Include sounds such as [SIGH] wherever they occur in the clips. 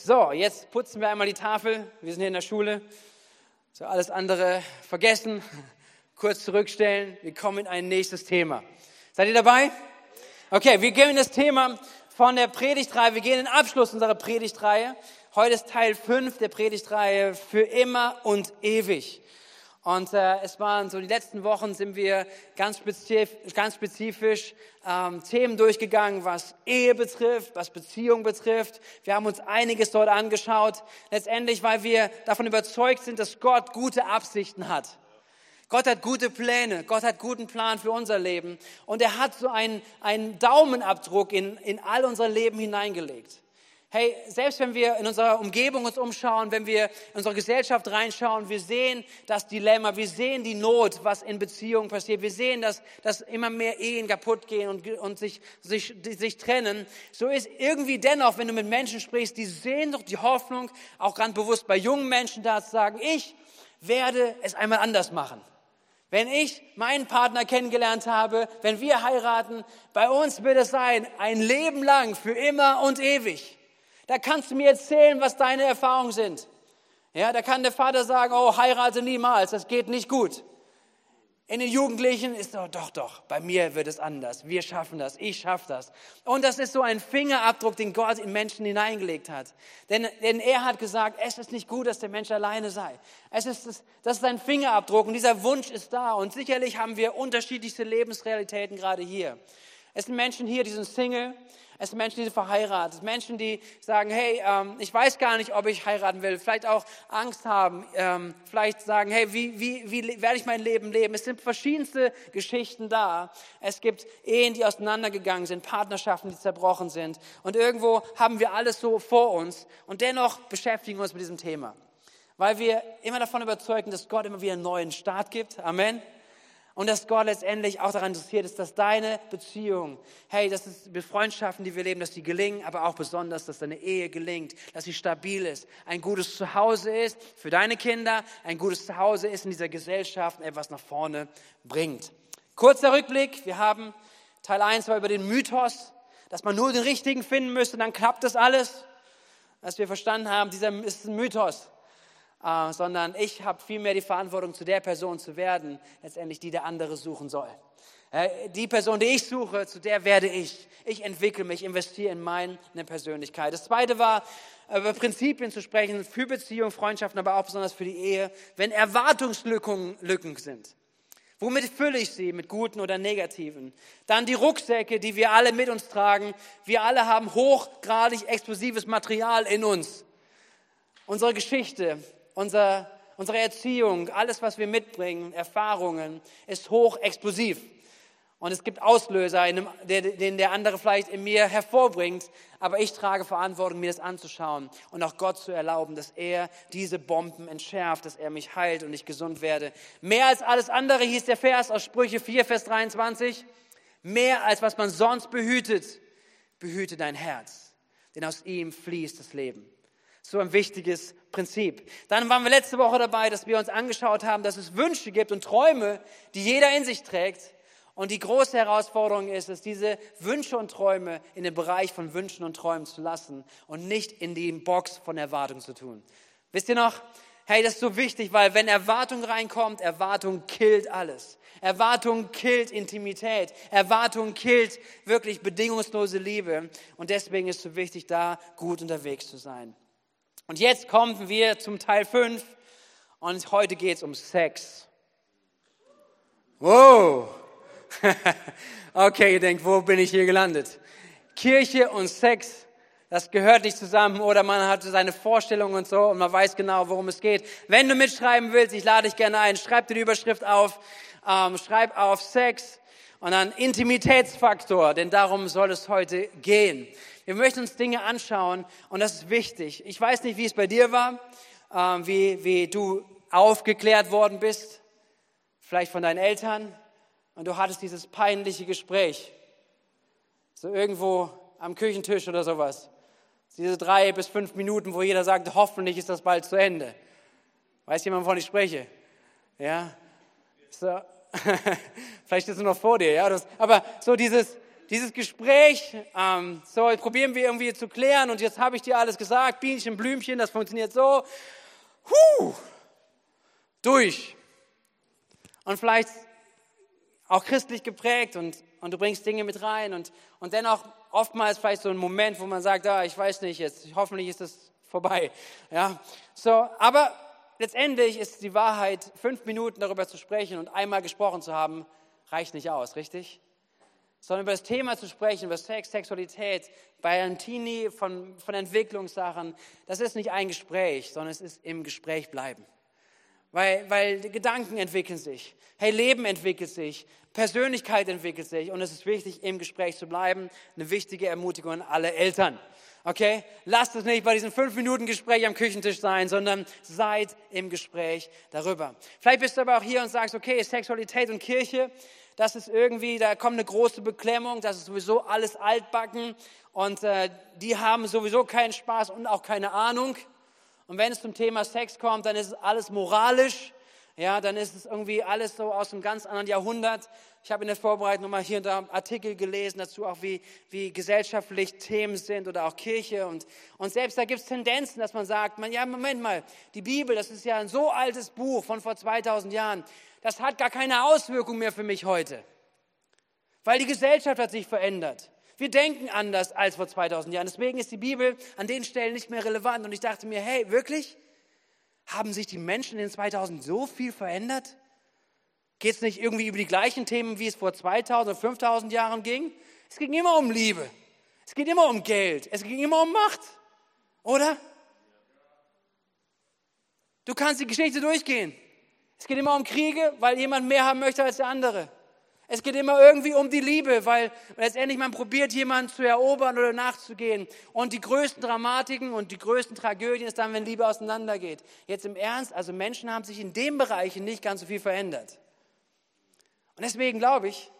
So, jetzt putzen wir einmal die Tafel. Wir sind hier in der Schule. So, alles andere vergessen, [LAUGHS] kurz zurückstellen. Wir kommen in ein nächstes Thema. Seid ihr dabei? Okay, wir gehen in das Thema von der Predigtreihe. Wir gehen in den Abschluss unserer Predigtreihe. Heute ist Teil 5 der Predigtreihe für immer und ewig. Und äh, es waren so die letzten Wochen sind wir ganz spezifisch, ganz spezifisch ähm, Themen durchgegangen, was Ehe betrifft, was Beziehung betrifft. Wir haben uns einiges dort angeschaut. Letztendlich, weil wir davon überzeugt sind, dass Gott gute Absichten hat. Gott hat gute Pläne, Gott hat guten Plan für unser Leben und er hat so einen, einen Daumenabdruck in, in all unser Leben hineingelegt. Hey, selbst wenn wir in unserer Umgebung uns umschauen, wenn wir in unsere Gesellschaft reinschauen, wir sehen das Dilemma, wir sehen die Not, was in Beziehungen passiert. Wir sehen, dass, dass immer mehr Ehen kaputt gehen und, und sich, sich, sich trennen. So ist irgendwie dennoch, wenn du mit Menschen sprichst, die sehen doch die Hoffnung, auch ganz bewusst bei jungen Menschen da zu sagen, ich werde es einmal anders machen. Wenn ich meinen Partner kennengelernt habe, wenn wir heiraten, bei uns wird es sein, ein Leben lang, für immer und ewig. Da kannst du mir erzählen, was deine Erfahrungen sind. Ja, da kann der Vater sagen, oh, heirate niemals, das geht nicht gut. In den Jugendlichen ist doch, doch, doch, bei mir wird es anders. Wir schaffen das, ich schaffe das. Und das ist so ein Fingerabdruck, den Gott in Menschen hineingelegt hat. Denn, denn er hat gesagt, es ist nicht gut, dass der Mensch alleine sei. Es ist, das, ist ein Fingerabdruck und dieser Wunsch ist da. Und sicherlich haben wir unterschiedlichste Lebensrealitäten gerade hier. Es sind Menschen hier, die sind Single, es sind Menschen, die sind verheiratet. Menschen, die sagen, hey, ähm, ich weiß gar nicht, ob ich heiraten will. Vielleicht auch Angst haben. Ähm, vielleicht sagen, hey, wie, wie, wie werde ich mein Leben leben? Es sind verschiedenste Geschichten da. Es gibt Ehen, die auseinandergegangen sind, Partnerschaften, die zerbrochen sind. Und irgendwo haben wir alles so vor uns. Und dennoch beschäftigen wir uns mit diesem Thema. Weil wir immer davon überzeugen, dass Gott immer wieder einen neuen Start gibt. Amen und dass Gott letztendlich auch daran interessiert ist, dass deine Beziehung, hey, das ist die Freundschaften, die wir leben, dass die gelingen, aber auch besonders, dass deine Ehe gelingt, dass sie stabil ist, ein gutes Zuhause ist für deine Kinder, ein gutes Zuhause ist in dieser Gesellschaft, etwas nach vorne bringt. Kurzer Rückblick, wir haben Teil 1 war über den Mythos, dass man nur den richtigen finden müsste, dann klappt das alles. Was wir verstanden haben, dieser ist ein Mythos äh, sondern ich habe vielmehr die Verantwortung, zu der Person zu werden, letztendlich die der andere suchen soll. Äh, die Person, die ich suche, zu der werde ich. Ich entwickle mich, investiere in meine Persönlichkeit. Das zweite war, über Prinzipien zu sprechen, für Beziehungen, Freundschaften, aber auch besonders für die Ehe, wenn Erwartungslücken Lücken sind. Womit fülle ich sie? Mit guten oder negativen? Dann die Rucksäcke, die wir alle mit uns tragen. Wir alle haben hochgradig explosives Material in uns. Unsere Geschichte, unser, unsere Erziehung, alles, was wir mitbringen, Erfahrungen, ist hochexplosiv. Und es gibt Auslöser, den der andere vielleicht in mir hervorbringt. Aber ich trage Verantwortung, mir das anzuschauen und auch Gott zu erlauben, dass er diese Bomben entschärft, dass er mich heilt und ich gesund werde. Mehr als alles andere hieß der Vers aus Sprüche 4, Vers 23. Mehr als was man sonst behütet, behüte dein Herz, denn aus ihm fließt das Leben. So ein wichtiges Prinzip. Dann waren wir letzte Woche dabei, dass wir uns angeschaut haben, dass es Wünsche gibt und Träume, die jeder in sich trägt. Und die große Herausforderung ist es, diese Wünsche und Träume in den Bereich von Wünschen und Träumen zu lassen und nicht in die Box von Erwartung zu tun. Wisst ihr noch? Hey, das ist so wichtig, weil wenn Erwartung reinkommt, Erwartung killt alles. Erwartung killt Intimität. Erwartung killt wirklich bedingungslose Liebe. Und deswegen ist es so wichtig, da gut unterwegs zu sein. Und jetzt kommen wir zum Teil 5 und heute geht es um Sex. Wow. [LAUGHS] okay, ihr denkt, wo bin ich hier gelandet? Kirche und Sex, das gehört nicht zusammen oder man hat seine Vorstellungen und so und man weiß genau, worum es geht. Wenn du mitschreiben willst, ich lade dich gerne ein, schreib dir die Überschrift auf, ähm, schreib auf Sex und dann Intimitätsfaktor, denn darum soll es heute gehen. Wir möchten uns Dinge anschauen und das ist wichtig. Ich weiß nicht, wie es bei dir war, ähm, wie, wie du aufgeklärt worden bist, vielleicht von deinen Eltern und du hattest dieses peinliche Gespräch, so irgendwo am Küchentisch oder sowas. Diese drei bis fünf Minuten, wo jeder sagt, hoffentlich ist das bald zu Ende. Weiß jemand, wovon ich spreche? Ja? So. [LAUGHS] Vielleicht ist es noch vor dir, ja? Das, aber so dieses, dieses Gespräch, ähm, so probieren wir irgendwie zu klären und jetzt habe ich dir alles gesagt, Bienchen, Blümchen, das funktioniert so. Huh, durch. Und vielleicht auch christlich geprägt und, und du bringst Dinge mit rein und, und dennoch oftmals vielleicht so ein Moment, wo man sagt, ah, ich weiß nicht, jetzt hoffentlich ist es vorbei. Ja, so, aber letztendlich ist die Wahrheit, fünf Minuten darüber zu sprechen und einmal gesprochen zu haben, reicht nicht aus, richtig? Sondern über das Thema zu sprechen, über Sex, Sexualität, bei einem Teenie von, von Entwicklungssachen, das ist nicht ein Gespräch, sondern es ist im Gespräch bleiben. Weil, weil Gedanken entwickeln sich. Hey, Leben entwickelt sich. Persönlichkeit entwickelt sich. Und es ist wichtig, im Gespräch zu bleiben. Eine wichtige Ermutigung an alle Eltern. Okay? Lasst es nicht bei diesem fünf Minuten Gespräch am Küchentisch sein, sondern seid im Gespräch darüber. Vielleicht bist du aber auch hier und sagst, okay, Sexualität und Kirche, das ist irgendwie, da kommt eine große Beklemmung, das ist sowieso alles altbacken und äh, die haben sowieso keinen Spaß und auch keine Ahnung. Und wenn es zum Thema Sex kommt, dann ist es alles moralisch. Ja, dann ist es irgendwie alles so aus einem ganz anderen Jahrhundert. Ich habe in der Vorbereitung nochmal hier und da Artikel gelesen dazu, auch wie, wie gesellschaftlich Themen sind oder auch Kirche. Und, und selbst da gibt es Tendenzen, dass man sagt, man, ja, Moment mal, die Bibel, das ist ja ein so altes Buch von vor 2000 Jahren. Das hat gar keine Auswirkung mehr für mich heute. Weil die Gesellschaft hat sich verändert. Wir denken anders als vor 2000 Jahren. Deswegen ist die Bibel an den Stellen nicht mehr relevant. Und ich dachte mir, hey, wirklich? Haben sich die Menschen in den 2000 so viel verändert? Geht es nicht irgendwie über die gleichen Themen, wie es vor 2000 oder 5000 Jahren ging? Es ging immer um Liebe. Es geht immer um Geld. Es ging immer um Macht. Oder? Du kannst die Geschichte durchgehen. Es geht immer um Kriege, weil jemand mehr haben möchte als der andere. Es geht immer irgendwie um die Liebe, weil letztendlich man probiert, jemanden zu erobern oder nachzugehen. Und die größten Dramatiken und die größten Tragödien ist dann, wenn Liebe auseinandergeht. Jetzt im Ernst, also Menschen haben sich in dem Bereich nicht ganz so viel verändert. Und deswegen glaube ich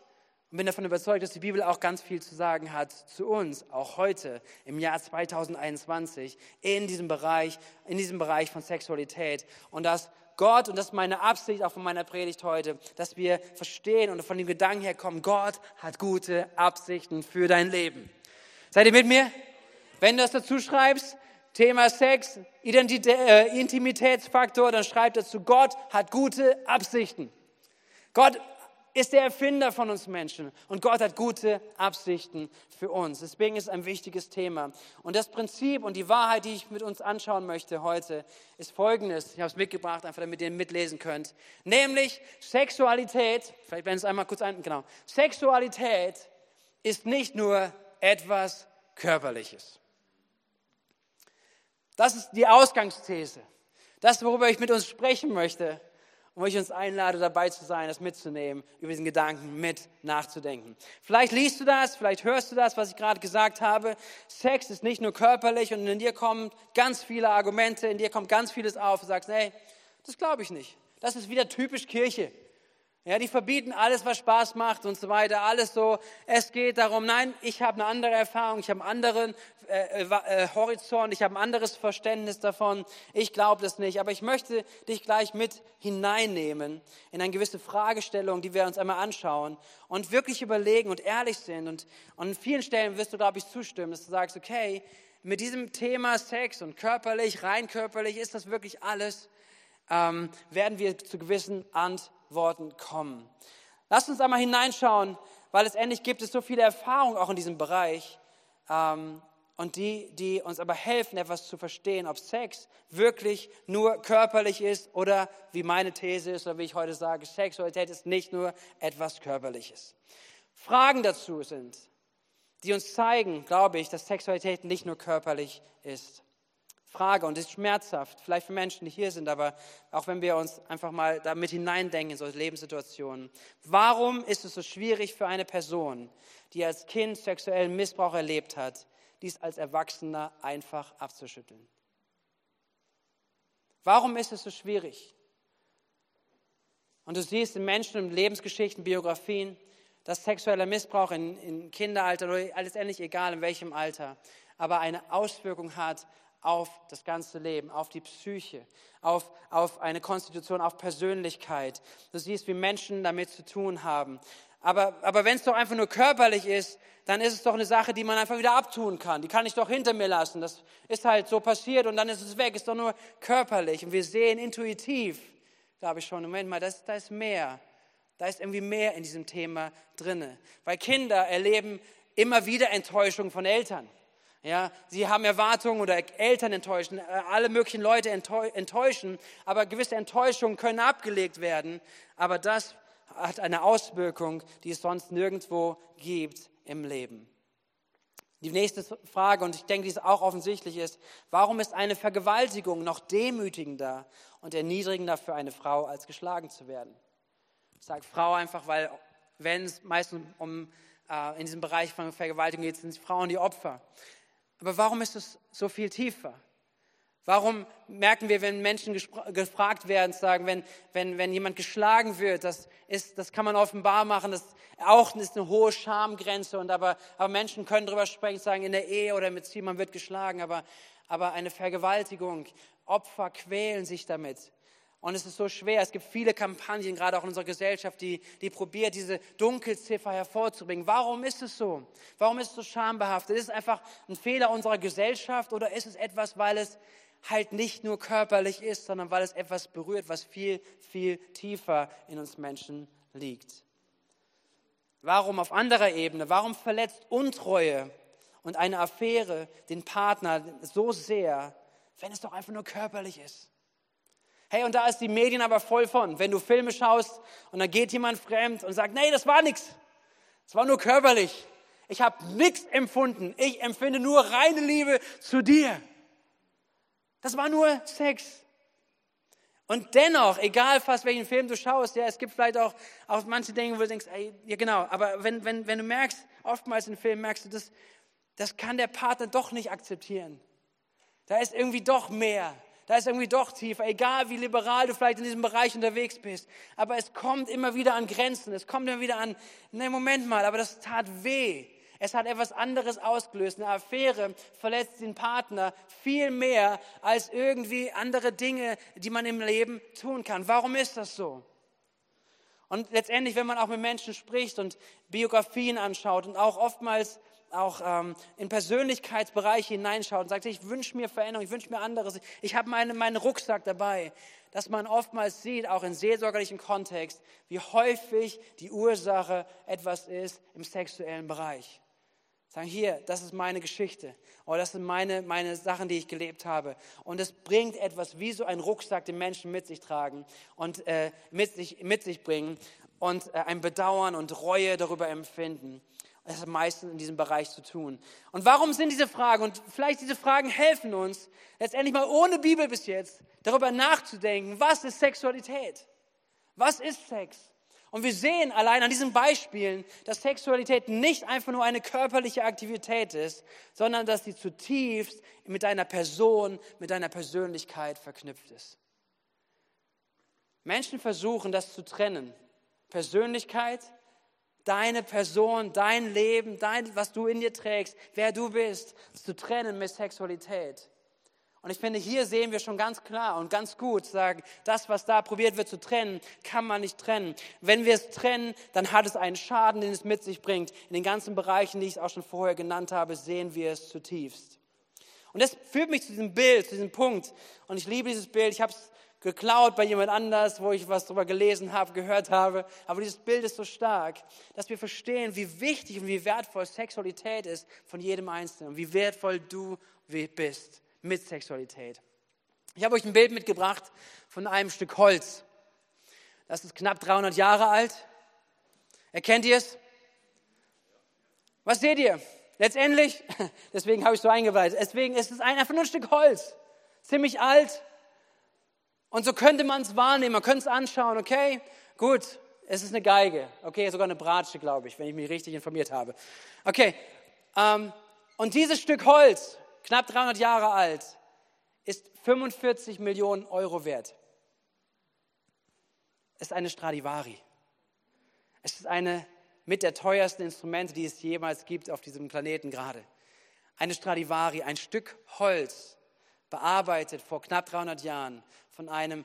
und bin davon überzeugt, dass die Bibel auch ganz viel zu sagen hat zu uns, auch heute im Jahr 2021 in diesem Bereich, in diesem Bereich von Sexualität. Und dass Gott, und das ist meine Absicht auch von meiner Predigt heute, dass wir verstehen und von dem Gedanken her kommen, Gott hat gute Absichten für dein Leben. Seid ihr mit mir? Wenn du das dazu schreibst, Thema Sex, Identität, äh, Intimitätsfaktor, dann schreib dazu, Gott hat gute Absichten. Gott ist der Erfinder von uns Menschen und Gott hat gute Absichten für uns. Deswegen ist es ein wichtiges Thema. Und das Prinzip und die Wahrheit, die ich mit uns anschauen möchte heute, ist folgendes. Ich habe es mitgebracht, einfach damit ihr mitlesen könnt. Nämlich Sexualität, vielleicht blenden es einmal kurz ein, genau. Sexualität ist nicht nur etwas Körperliches. Das ist die Ausgangsthese. Das, worüber ich mit uns sprechen möchte, und ich uns einlade, dabei zu sein, das mitzunehmen, über diesen Gedanken mit nachzudenken. Vielleicht liest du das, vielleicht hörst du das, was ich gerade gesagt habe. Sex ist nicht nur körperlich und in dir kommen ganz viele Argumente, in dir kommt ganz vieles auf. Du sagst, nee, das glaube ich nicht. Das ist wieder typisch Kirche. Ja, die verbieten alles, was Spaß macht und so weiter, alles so. Es geht darum, nein, ich habe eine andere Erfahrung, ich habe einen anderen äh, äh, äh, Horizont, ich habe ein anderes Verständnis davon. Ich glaube das nicht, aber ich möchte dich gleich mit hineinnehmen in eine gewisse Fragestellung, die wir uns einmal anschauen und wirklich überlegen und ehrlich sind. Und, und an vielen Stellen wirst du, glaube ich, zustimmen, dass du sagst, okay, mit diesem Thema Sex und körperlich, rein körperlich, ist das wirklich alles? Ähm, werden wir zu gewissen Antworten Worten kommen. Lasst uns einmal hineinschauen, weil letztendlich gibt es so viele Erfahrungen auch in diesem Bereich ähm, und die, die uns aber helfen, etwas zu verstehen, ob Sex wirklich nur körperlich ist oder wie meine These ist oder wie ich heute sage, Sexualität ist nicht nur etwas Körperliches. Fragen dazu sind, die uns zeigen, glaube ich, dass Sexualität nicht nur körperlich ist. Frage und ist schmerzhaft, vielleicht für Menschen, die hier sind, aber auch wenn wir uns einfach mal damit hineindenken in solche Lebenssituationen. Warum ist es so schwierig für eine Person, die als Kind sexuellen Missbrauch erlebt hat, dies als Erwachsener einfach abzuschütteln? Warum ist es so schwierig? Und du siehst in Menschen und Lebensgeschichten, Biografien, dass sexueller Missbrauch in, in Kinderalter oder alles ähnlich egal in welchem Alter, aber eine Auswirkung hat auf das ganze Leben, auf die Psyche, auf, auf eine Konstitution, auf Persönlichkeit. Du siehst, wie Menschen damit zu tun haben. Aber, aber wenn es doch einfach nur körperlich ist, dann ist es doch eine Sache, die man einfach wieder abtun kann. Die kann ich doch hinter mir lassen. Das ist halt so passiert und dann ist es weg. Ist doch nur körperlich. Und wir sehen intuitiv, glaube ich schon, Moment mal, da ist mehr. Da ist irgendwie mehr in diesem Thema drinne. Weil Kinder erleben immer wieder Enttäuschung von Eltern. Ja, sie haben Erwartungen oder Eltern enttäuschen, äh, alle möglichen Leute enttäuschen, aber gewisse Enttäuschungen können abgelegt werden. Aber das hat eine Auswirkung, die es sonst nirgendwo gibt im Leben. Die nächste Frage, und ich denke, die ist auch offensichtlich ist, warum ist eine Vergewaltigung noch demütigender und erniedrigender für eine Frau, als geschlagen zu werden? Ich sage Frau einfach, weil wenn es meistens um äh, in diesem Bereich von Vergewaltigung geht, sind Frauen die Opfer. Aber warum ist es so viel tiefer? Warum merken wir, wenn Menschen gefragt werden, sagen, wenn, wenn, wenn jemand geschlagen wird, das, ist, das kann man offenbar machen, das auch ist eine hohe Schamgrenze, und aber, aber Menschen können darüber sprechen, sagen, in der Ehe oder mit Ziel, man wird geschlagen, aber, aber eine Vergewaltigung, Opfer quälen sich damit. Und es ist so schwer. Es gibt viele Kampagnen, gerade auch in unserer Gesellschaft, die, die probiert, diese Dunkelziffer hervorzubringen. Warum ist es so? Warum ist es so schambehaftet? Ist es einfach ein Fehler unserer Gesellschaft oder ist es etwas, weil es halt nicht nur körperlich ist, sondern weil es etwas berührt, was viel, viel tiefer in uns Menschen liegt? Warum auf anderer Ebene? Warum verletzt Untreue und eine Affäre den Partner so sehr, wenn es doch einfach nur körperlich ist? Hey, und da ist die Medien aber voll von. Wenn du Filme schaust und dann geht jemand fremd und sagt, nee, das war nichts. Es war nur körperlich. Ich habe nichts empfunden. Ich empfinde nur reine Liebe zu dir. Das war nur Sex. Und dennoch, egal fast welchen Film du schaust, ja, es gibt vielleicht auch, auch manche Dinge, wo du denkst, ey, ja genau, aber wenn, wenn, wenn du merkst, oftmals in Filmen merkst du, das, das kann der Partner doch nicht akzeptieren. Da ist irgendwie doch mehr da ist irgendwie doch tiefer, egal wie liberal du vielleicht in diesem Bereich unterwegs bist. Aber es kommt immer wieder an Grenzen, es kommt immer wieder an, ne, Moment mal, aber das tat weh. Es hat etwas anderes ausgelöst. Eine Affäre verletzt den Partner viel mehr als irgendwie andere Dinge, die man im Leben tun kann. Warum ist das so? Und letztendlich, wenn man auch mit Menschen spricht und Biografien anschaut und auch oftmals auch ähm, in Persönlichkeitsbereiche hineinschaut und sagt, ich wünsche mir Veränderung, ich wünsche mir anderes, ich habe meine, meinen Rucksack dabei, dass man oftmals sieht, auch in seelsorgerlichem Kontext, wie häufig die Ursache etwas ist im sexuellen Bereich. Sagen, hier, das ist meine Geschichte. Oder das sind meine, meine Sachen, die ich gelebt habe. Und es bringt etwas wie so ein Rucksack, den Menschen mit sich tragen und äh, mit, sich, mit sich bringen und äh, ein Bedauern und Reue darüber empfinden. Das hat meistens in diesem Bereich zu tun. Und warum sind diese Fragen? Und vielleicht diese Fragen helfen uns, letztendlich mal ohne Bibel bis jetzt, darüber nachzudenken, was ist Sexualität? Was ist Sex? Und wir sehen allein an diesen Beispielen, dass Sexualität nicht einfach nur eine körperliche Aktivität ist, sondern dass sie zutiefst mit deiner Person, mit deiner Persönlichkeit verknüpft ist. Menschen versuchen das zu trennen. Persönlichkeit deine Person, dein Leben, dein, was du in dir trägst, wer du bist, zu trennen mit Sexualität. Und ich finde, hier sehen wir schon ganz klar und ganz gut, sagen, das, was da probiert wird zu trennen, kann man nicht trennen. Wenn wir es trennen, dann hat es einen Schaden, den es mit sich bringt. In den ganzen Bereichen, die ich auch schon vorher genannt habe, sehen wir es zutiefst. Und das führt mich zu diesem Bild, zu diesem Punkt. Und ich liebe dieses Bild. Ich habe es geklaut bei jemand anders, wo ich was darüber gelesen habe, gehört habe. Aber dieses Bild ist so stark, dass wir verstehen, wie wichtig und wie wertvoll Sexualität ist von jedem Einzelnen und wie wertvoll du bist mit Sexualität. Ich habe euch ein Bild mitgebracht von einem Stück Holz. Das ist knapp 300 Jahre alt. Erkennt ihr es? Was seht ihr? Letztendlich, [LAUGHS] deswegen habe ich so eingeweiht, deswegen ist es einfach nur ein Stück Holz. Ziemlich alt, und so könnte man es wahrnehmen, man könnte es anschauen, okay, gut, es ist eine Geige, okay, sogar eine Bratsche, glaube ich, wenn ich mich richtig informiert habe. Okay, ähm, und dieses Stück Holz, knapp 300 Jahre alt, ist 45 Millionen Euro wert. Es ist eine Stradivari. Es ist eine mit der teuersten Instrumente, die es jemals gibt auf diesem Planeten gerade. Eine Stradivari, ein Stück Holz bearbeitet vor knapp 300 Jahren von einem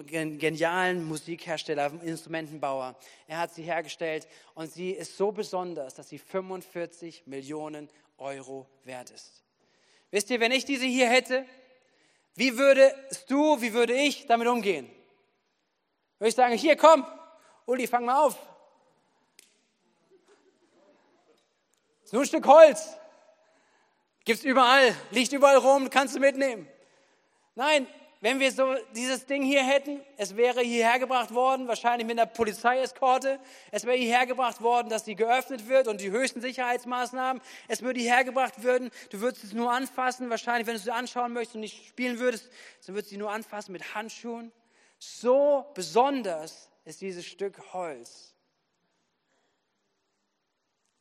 genialen Musikhersteller, Instrumentenbauer. Er hat sie hergestellt und sie ist so besonders, dass sie 45 Millionen Euro wert ist. Wisst ihr, wenn ich diese hier hätte, wie würdest du, wie würde ich damit umgehen? Würde ich sagen, hier komm, Uli, fang mal auf. Ist nur ein Stück Holz. Gibt's überall, liegt überall rum, kannst du mitnehmen. Nein, wenn wir so dieses Ding hier hätten, es wäre hierher gebracht worden, wahrscheinlich mit einer Polizeieskorte. Es wäre hierher gebracht worden, dass sie geöffnet wird und die höchsten Sicherheitsmaßnahmen. Es würde hierher gebracht werden. Du würdest es nur anfassen. Wahrscheinlich, wenn du es anschauen möchtest und nicht spielen würdest, dann würdest du sie nur anfassen mit Handschuhen. So besonders ist dieses Stück Holz.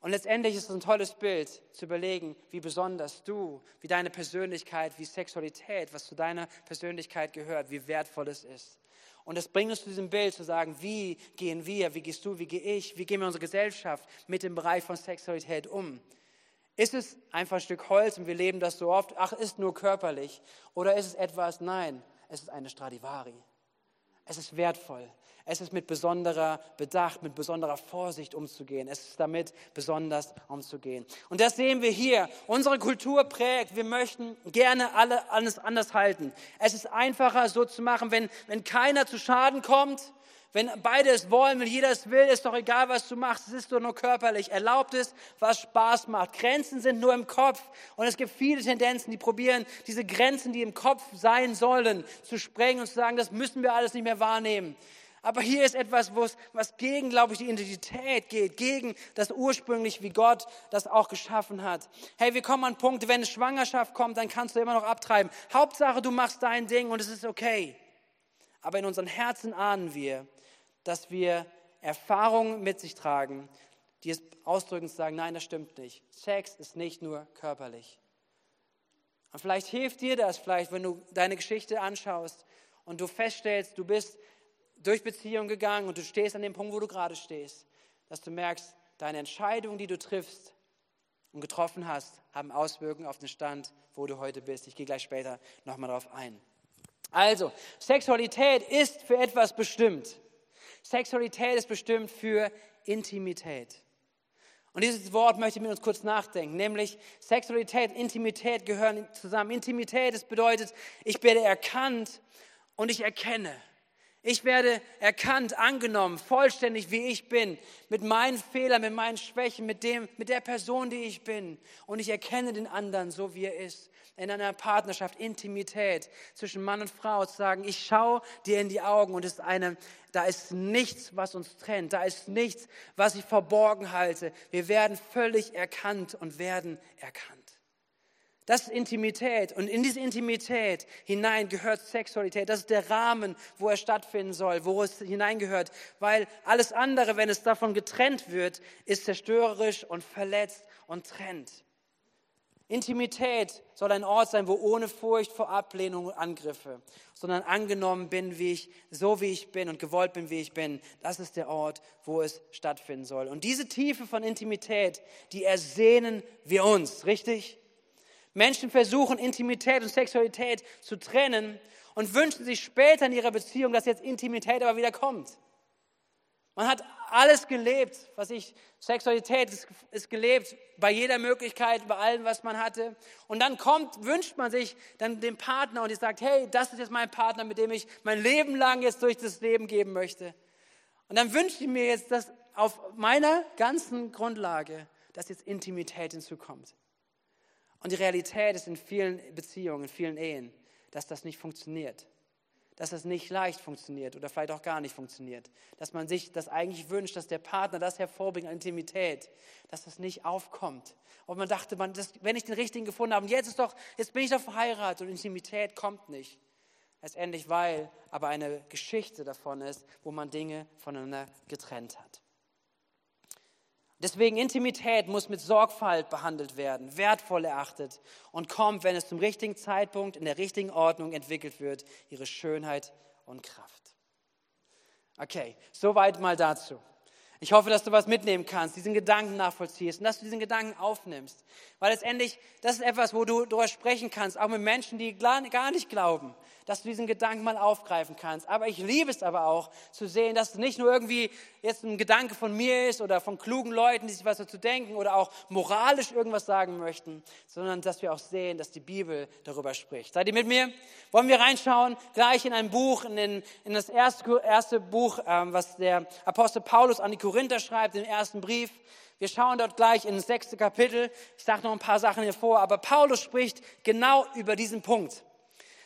Und letztendlich ist es ein tolles Bild zu überlegen, wie besonders du, wie deine Persönlichkeit, wie Sexualität, was zu deiner Persönlichkeit gehört, wie wertvoll es ist. Und das bringt uns zu diesem Bild zu sagen, wie gehen wir, wie gehst du, wie gehe ich, wie gehen wir unsere Gesellschaft mit dem Bereich von Sexualität um? Ist es einfach ein Stück Holz und wir leben das so oft, ach, ist nur körperlich? Oder ist es etwas, nein, es ist eine Stradivari. Es ist wertvoll. Es ist mit besonderer Bedacht, mit besonderer Vorsicht umzugehen. Es ist damit besonders umzugehen. Und das sehen wir hier. Unsere Kultur prägt. Wir möchten gerne alle alles anders halten. Es ist einfacher so zu machen, wenn, wenn keiner zu Schaden kommt. Wenn beide es wollen, wenn jeder es will, ist doch egal, was du machst. Es ist doch nur körperlich. Erlaubt es, was Spaß macht. Grenzen sind nur im Kopf. Und es gibt viele Tendenzen, die probieren, diese Grenzen, die im Kopf sein sollen, zu sprengen und zu sagen, das müssen wir alles nicht mehr wahrnehmen. Aber hier ist etwas, was gegen, glaube ich, die Identität geht, gegen das ursprünglich, wie Gott das auch geschaffen hat. Hey, wir kommen an Punkte, wenn eine Schwangerschaft kommt, dann kannst du immer noch abtreiben. Hauptsache, du machst dein Ding und es ist okay. Aber in unseren Herzen ahnen wir, dass wir Erfahrungen mit sich tragen, die es ausdrücken zu sagen, nein, das stimmt nicht. Sex ist nicht nur körperlich. Und vielleicht hilft dir das, vielleicht, wenn du deine Geschichte anschaust und du feststellst, du bist durch Beziehung gegangen und du stehst an dem Punkt, wo du gerade stehst, dass du merkst, deine Entscheidungen, die du triffst und getroffen hast, haben Auswirkungen auf den Stand, wo du heute bist. Ich gehe gleich später nochmal darauf ein. Also, Sexualität ist für etwas bestimmt. Sexualität ist bestimmt für Intimität. Und dieses Wort möchte ich mit uns kurz nachdenken, nämlich Sexualität, Intimität gehören zusammen. Intimität, das bedeutet, ich werde erkannt und ich erkenne. Ich werde erkannt, angenommen, vollständig wie ich bin, mit meinen Fehlern, mit meinen Schwächen, mit dem, mit der Person, die ich bin. Und ich erkenne den anderen so, wie er ist. In einer Partnerschaft, Intimität zwischen Mann und Frau zu sagen, ich schaue dir in die Augen und ist eine, da ist nichts, was uns trennt. Da ist nichts, was ich verborgen halte. Wir werden völlig erkannt und werden erkannt. Das ist Intimität. Und in diese Intimität hinein gehört Sexualität. Das ist der Rahmen, wo er stattfinden soll, wo es hineingehört. Weil alles andere, wenn es davon getrennt wird, ist zerstörerisch und verletzt und trennt. Intimität soll ein Ort sein, wo ohne Furcht vor Ablehnung und Angriffe, sondern angenommen bin, wie ich, so wie ich bin und gewollt bin, wie ich bin. Das ist der Ort, wo es stattfinden soll. Und diese Tiefe von Intimität, die ersehnen wir uns, richtig? Menschen versuchen, Intimität und Sexualität zu trennen und wünschen sich später in ihrer Beziehung, dass jetzt Intimität aber wieder kommt. Man hat alles gelebt, was ich, Sexualität ist, ist, gelebt, bei jeder Möglichkeit, bei allem, was man hatte. Und dann kommt, wünscht man sich dann den Partner und ich sagt, hey, das ist jetzt mein Partner, mit dem ich mein Leben lang jetzt durch das Leben geben möchte. Und dann wünsche ich mir jetzt, dass auf meiner ganzen Grundlage, dass jetzt Intimität hinzukommt. Und die Realität ist in vielen Beziehungen, in vielen Ehen, dass das nicht funktioniert. Dass das nicht leicht funktioniert oder vielleicht auch gar nicht funktioniert. Dass man sich das eigentlich wünscht, dass der Partner das hervorbringt an Intimität, dass das nicht aufkommt. Und man dachte, man, das, wenn ich den richtigen gefunden habe, jetzt ist doch, jetzt bin ich doch verheiratet und Intimität kommt nicht. Letztendlich, weil aber eine Geschichte davon ist, wo man Dinge voneinander getrennt hat. Deswegen Intimität muss mit Sorgfalt behandelt werden, wertvoll erachtet und kommt, wenn es zum richtigen Zeitpunkt in der richtigen Ordnung entwickelt wird, ihre Schönheit und Kraft. Okay, soweit mal dazu. Ich hoffe, dass du was mitnehmen kannst, diesen Gedanken nachvollziehst und dass du diesen Gedanken aufnimmst. Weil letztendlich, das ist etwas, wo du darüber sprechen kannst, auch mit Menschen, die gar nicht glauben dass du diesen Gedanken mal aufgreifen kannst. Aber ich liebe es aber auch zu sehen, dass es nicht nur irgendwie jetzt ein Gedanke von mir ist oder von klugen Leuten, die sich was dazu denken oder auch moralisch irgendwas sagen möchten, sondern dass wir auch sehen, dass die Bibel darüber spricht. Seid ihr mit mir? Wollen wir reinschauen gleich in ein Buch, in, den, in das erste, erste Buch, ähm, was der Apostel Paulus an die Korinther schreibt, den ersten Brief. Wir schauen dort gleich in das sechste Kapitel. Ich sage noch ein paar Sachen hier vor, aber Paulus spricht genau über diesen Punkt.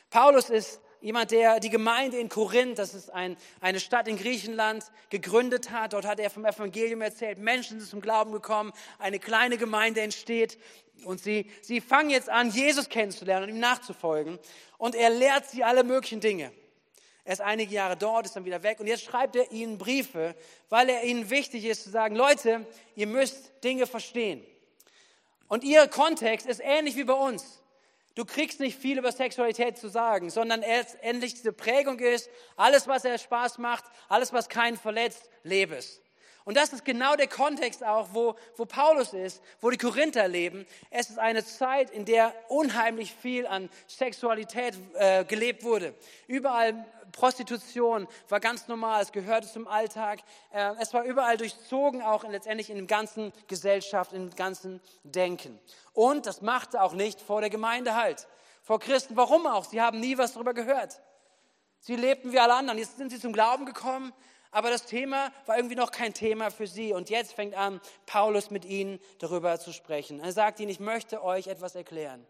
Paulus ist jemand, der die Gemeinde in Korinth, das ist ein, eine Stadt in Griechenland, gegründet hat. Dort hat er vom Evangelium erzählt. Menschen sind zum Glauben gekommen. Eine kleine Gemeinde entsteht. Und sie, sie fangen jetzt an, Jesus kennenzulernen und ihm nachzufolgen. Und er lehrt sie alle möglichen Dinge. Er ist einige Jahre dort, ist dann wieder weg. Und jetzt schreibt er ihnen Briefe, weil er ihnen wichtig ist zu sagen, Leute, ihr müsst Dinge verstehen. Und ihr Kontext ist ähnlich wie bei uns. Du kriegst nicht viel über Sexualität zu sagen, sondern endlich diese Prägung ist, alles, was er Spaß macht, alles, was keinen verletzt, lebe es. Und das ist genau der Kontext auch, wo, wo Paulus ist, wo die Korinther leben. Es ist eine Zeit, in der unheimlich viel an Sexualität äh, gelebt wurde. Überall Prostitution war ganz normal, es gehörte zum Alltag. Äh, es war überall durchzogen, auch in, letztendlich in der ganzen Gesellschaft, im ganzen Denken. Und das machte auch nicht vor der Gemeinde halt. Vor Christen, warum auch? Sie haben nie was darüber gehört. Sie lebten wie alle anderen. Jetzt sind sie zum Glauben gekommen, aber das Thema war irgendwie noch kein Thema für sie. Und jetzt fängt an, Paulus mit ihnen darüber zu sprechen. Er sagt ihnen, ich möchte euch etwas erklären.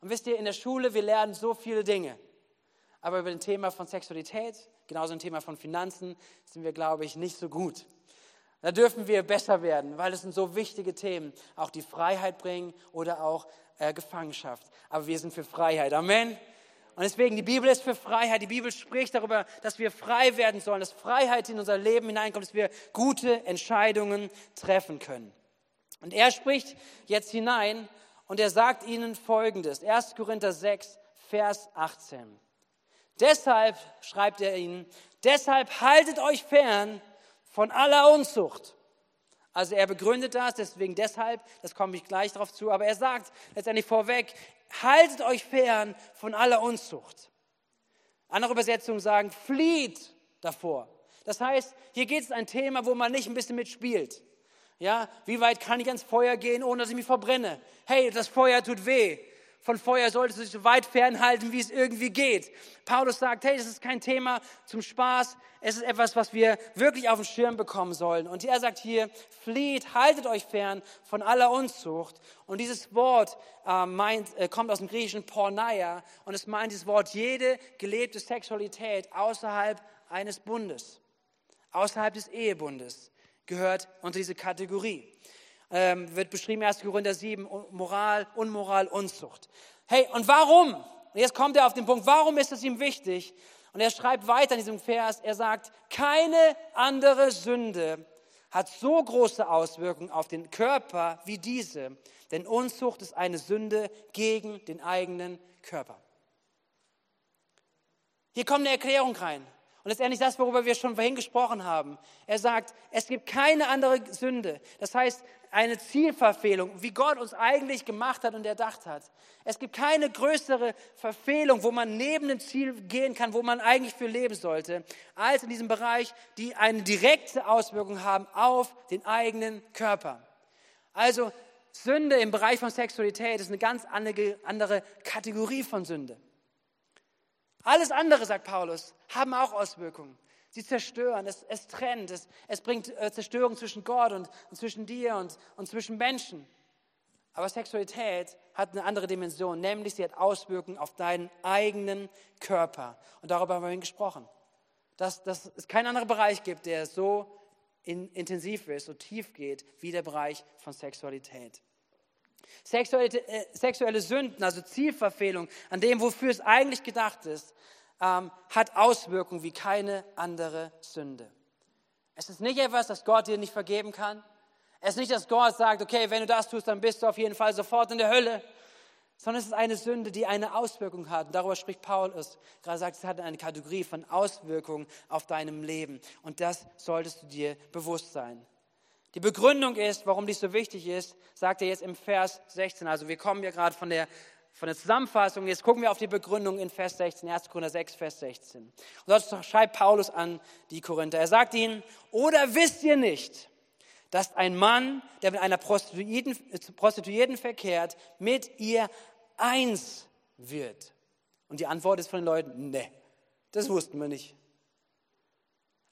Und wisst ihr, in der Schule, wir lernen so viele Dinge. Aber über das Thema von Sexualität, genauso ein Thema von Finanzen, sind wir, glaube ich, nicht so gut. Da dürfen wir besser werden, weil es sind so wichtige Themen, auch die Freiheit bringen oder auch äh, Gefangenschaft. Aber wir sind für Freiheit. Amen. Und deswegen, die Bibel ist für Freiheit. Die Bibel spricht darüber, dass wir frei werden sollen, dass Freiheit in unser Leben hineinkommt, dass wir gute Entscheidungen treffen können. Und er spricht jetzt hinein und er sagt ihnen Folgendes. 1. Korinther 6, Vers 18. Deshalb schreibt er ihnen, deshalb haltet euch fern von aller Unzucht. Also er begründet das, deswegen deshalb, das komme ich gleich darauf zu, aber er sagt letztendlich vorweg, haltet euch fern von aller Unzucht. Andere Übersetzungen sagen, flieht davor. Das heißt, hier geht es um ein Thema, wo man nicht ein bisschen mitspielt. Ja, wie weit kann ich ans Feuer gehen, ohne dass ich mich verbrenne? Hey, das Feuer tut weh von Feuer solltest du dich so weit fernhalten, wie es irgendwie geht. Paulus sagt, hey, das ist kein Thema zum Spaß, es ist etwas, was wir wirklich auf den Schirm bekommen sollen. Und er sagt hier, flieht, haltet euch fern von aller Unzucht. Und dieses Wort äh, meint, äh, kommt aus dem griechischen Porneia und es meint dieses Wort jede gelebte Sexualität außerhalb eines Bundes, außerhalb des Ehebundes gehört unter diese Kategorie ähm, wird beschrieben, 1. Korinther 7, Moral, Unmoral, Unzucht. Hey, und warum? Jetzt kommt er auf den Punkt, warum ist es ihm wichtig? Und er schreibt weiter in diesem Vers, er sagt, keine andere Sünde hat so große Auswirkungen auf den Körper wie diese, denn Unzucht ist eine Sünde gegen den eigenen Körper. Hier kommt eine Erklärung rein. Und letztendlich das, worüber wir schon vorhin gesprochen haben. Er sagt, es gibt keine andere Sünde. Das heißt, eine Zielverfehlung, wie Gott uns eigentlich gemacht hat und erdacht hat. Es gibt keine größere Verfehlung, wo man neben dem Ziel gehen kann, wo man eigentlich für leben sollte, als in diesem Bereich, die eine direkte Auswirkung haben auf den eigenen Körper. Also Sünde im Bereich von Sexualität ist eine ganz andere Kategorie von Sünde. Alles andere, sagt Paulus, haben auch Auswirkungen. Sie zerstören, es, es trennt, es, es bringt äh, Zerstörung zwischen Gott und, und zwischen dir und, und zwischen Menschen. Aber Sexualität hat eine andere Dimension, nämlich sie hat Auswirkungen auf deinen eigenen Körper. Und darüber haben wir gesprochen. Dass, dass es keinen anderen Bereich gibt, der so in, intensiv ist, so tief geht, wie der Bereich von Sexualität. Sexuelle, äh, sexuelle Sünden, also Zielverfehlung, an dem, wofür es eigentlich gedacht ist, ähm, hat Auswirkungen wie keine andere Sünde. Es ist nicht etwas, das Gott dir nicht vergeben kann. Es ist nicht, dass Gott sagt, okay, wenn du das tust, dann bist du auf jeden Fall sofort in der Hölle. sondern es ist eine Sünde, die eine Auswirkung hat. Und darüber spricht Paulus. Gerade sagt, es hat eine Kategorie von Auswirkungen auf deinem Leben. Und das solltest du dir bewusst sein. Die Begründung ist, warum dies so wichtig ist, sagt er jetzt im Vers 16. Also wir kommen ja gerade von der, von der Zusammenfassung. Jetzt gucken wir auf die Begründung in Vers 16, 1. Korinther 6, Vers 16. Und dort schreibt Paulus an die Korinther. Er sagt ihnen, oder wisst ihr nicht, dass ein Mann, der mit einer Prostituierten, Prostituierten verkehrt, mit ihr eins wird? Und die Antwort ist von den Leuten, ne, das wussten wir nicht.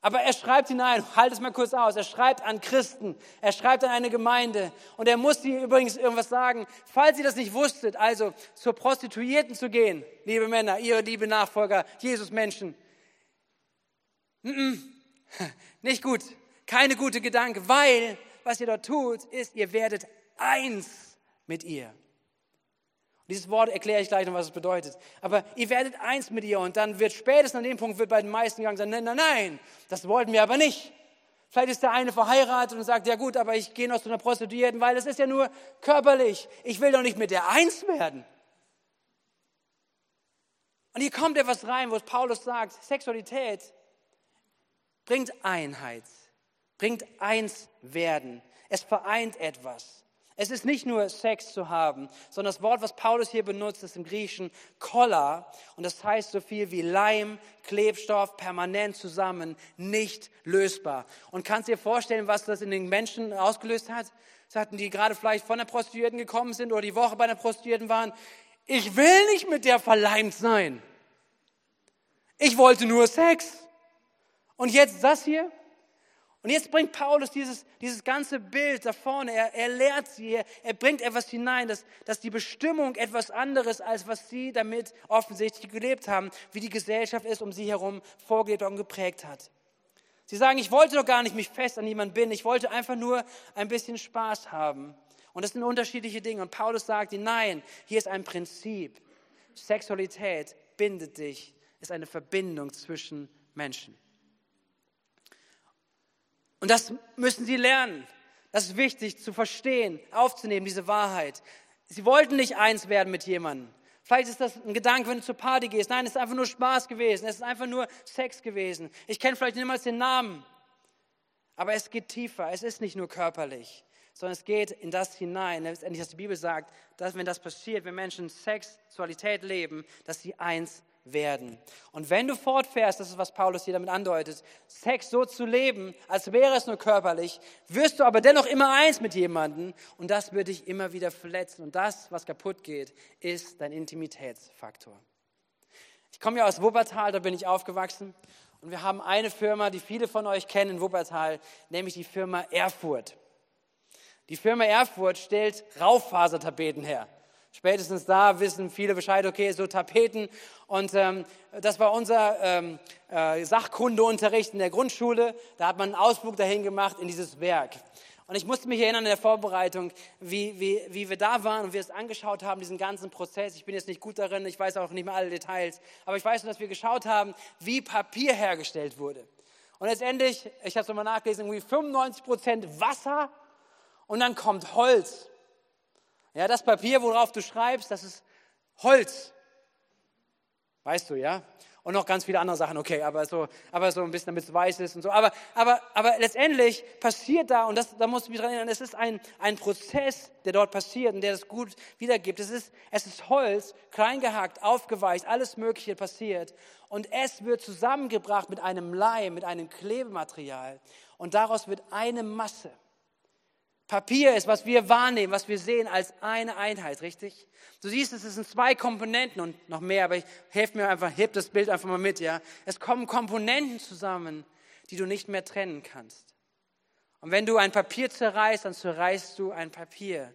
Aber er schreibt hinein, halt es mal kurz aus, er schreibt an Christen, er schreibt an eine Gemeinde und er muss dir übrigens irgendwas sagen, falls ihr das nicht wusstet, also zur Prostituierten zu gehen, liebe Männer, ihr liebe Nachfolger, Jesus Menschen, [LAUGHS] nicht gut, keine gute Gedanke, weil was ihr dort tut, ist, ihr werdet eins mit ihr. Dieses Wort erkläre ich gleich noch, was es bedeutet. Aber ihr werdet eins mit ihr und dann wird spätestens an dem Punkt wird bei den meisten gegangen sein, nein, nein, nein, das wollten wir aber nicht. Vielleicht ist der eine verheiratet und sagt, ja gut, aber ich gehe noch zu einer Prostituierten, weil es ist ja nur körperlich. Ich will doch nicht mit der eins werden. Und hier kommt etwas rein, wo Paulus sagt, Sexualität bringt Einheit, bringt eins werden. Es vereint etwas. Es ist nicht nur Sex zu haben, sondern das Wort, was Paulus hier benutzt, ist im Griechischen Kolla und das heißt so viel wie Leim, Klebstoff, permanent zusammen, nicht lösbar. Und kannst dir vorstellen, was das in den Menschen ausgelöst hat? Sagten die gerade vielleicht von der Prostituierten gekommen sind oder die Woche bei der Prostituierten waren, ich will nicht mit der verleimt sein. Ich wollte nur Sex. Und jetzt das hier? Und jetzt bringt Paulus dieses, dieses ganze Bild da vorne, er, er lehrt sie, er, er bringt etwas hinein, dass, dass die Bestimmung etwas anderes, als was sie damit offensichtlich gelebt haben, wie die Gesellschaft es um sie herum vorgelebt und geprägt hat. Sie sagen, ich wollte doch gar nicht mich fest an jemanden binden, ich wollte einfach nur ein bisschen Spaß haben. Und das sind unterschiedliche Dinge. Und Paulus sagt ihnen, nein, hier ist ein Prinzip. Sexualität bindet dich, ist eine Verbindung zwischen Menschen. Und das müssen sie lernen. Das ist wichtig zu verstehen, aufzunehmen, diese Wahrheit. Sie wollten nicht eins werden mit jemandem. Vielleicht ist das ein Gedanke, wenn du zur Party gehst. Nein, es ist einfach nur Spaß gewesen. Es ist einfach nur Sex gewesen. Ich kenne vielleicht niemals den Namen. Aber es geht tiefer. Es ist nicht nur körperlich, sondern es geht in das hinein. Letztendlich, was die Bibel sagt, dass wenn das passiert, wenn Menschen Sexualität leben, dass sie eins werden. Und wenn du fortfährst, das ist, was Paulus hier damit andeutet, Sex so zu leben, als wäre es nur körperlich, wirst du aber dennoch immer eins mit jemandem und das wird dich immer wieder verletzen. Und das, was kaputt geht, ist dein Intimitätsfaktor. Ich komme ja aus Wuppertal, da bin ich aufgewachsen und wir haben eine Firma, die viele von euch kennen in Wuppertal, nämlich die Firma Erfurt. Die Firma Erfurt stellt Raufasertapeten her. Spätestens da wissen viele Bescheid, okay, so Tapeten. Und ähm, das war unser ähm, äh, Sachkundeunterricht in der Grundschule. Da hat man einen Ausflug dahin gemacht in dieses Werk. Und ich musste mich erinnern in der Vorbereitung, wie, wie, wie wir da waren und wir es angeschaut haben, diesen ganzen Prozess. Ich bin jetzt nicht gut darin, ich weiß auch nicht mehr alle Details, aber ich weiß nur, dass wir geschaut haben, wie Papier hergestellt wurde. Und letztendlich, ich habe es nochmal nachgelesen, irgendwie 95 Prozent Wasser und dann kommt Holz. Ja, das Papier, worauf du schreibst, das ist Holz. Weißt du, ja? Und noch ganz viele andere Sachen, okay, aber so, aber so ein bisschen, damit es weiß ist und so. Aber, aber, aber letztendlich passiert da, und das, da muss ich mich dran erinnern, es ist ein, ein Prozess, der dort passiert und der das gut wiedergibt. Es ist, es ist Holz, klein gehackt, aufgeweicht, alles Mögliche passiert. Und es wird zusammengebracht mit einem Leim, mit einem Klebematerial. Und daraus wird eine Masse. Papier ist, was wir wahrnehmen, was wir sehen als eine Einheit, richtig? Du siehst, es sind zwei Komponenten und noch mehr, aber ich helfe mir einfach, heb das Bild einfach mal mit, ja? Es kommen Komponenten zusammen, die du nicht mehr trennen kannst. Und wenn du ein Papier zerreißt, dann zerreißt du ein Papier.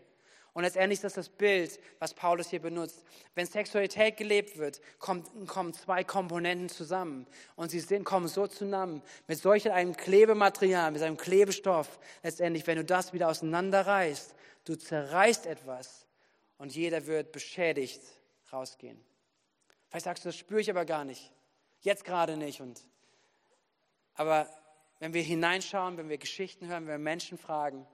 Und letztendlich ist das das Bild, was Paulus hier benutzt. Wenn Sexualität gelebt wird, kommt, kommen zwei Komponenten zusammen. Und sie sind, kommen so zusammen mit solch einem Klebematerial, mit einem Klebestoff. Letztendlich, wenn du das wieder auseinanderreißt, du zerreißt etwas und jeder wird beschädigt rausgehen. Vielleicht sagst du, das spüre ich aber gar nicht. Jetzt gerade nicht. Und, aber wenn wir hineinschauen, wenn wir Geschichten hören, wenn wir Menschen fragen,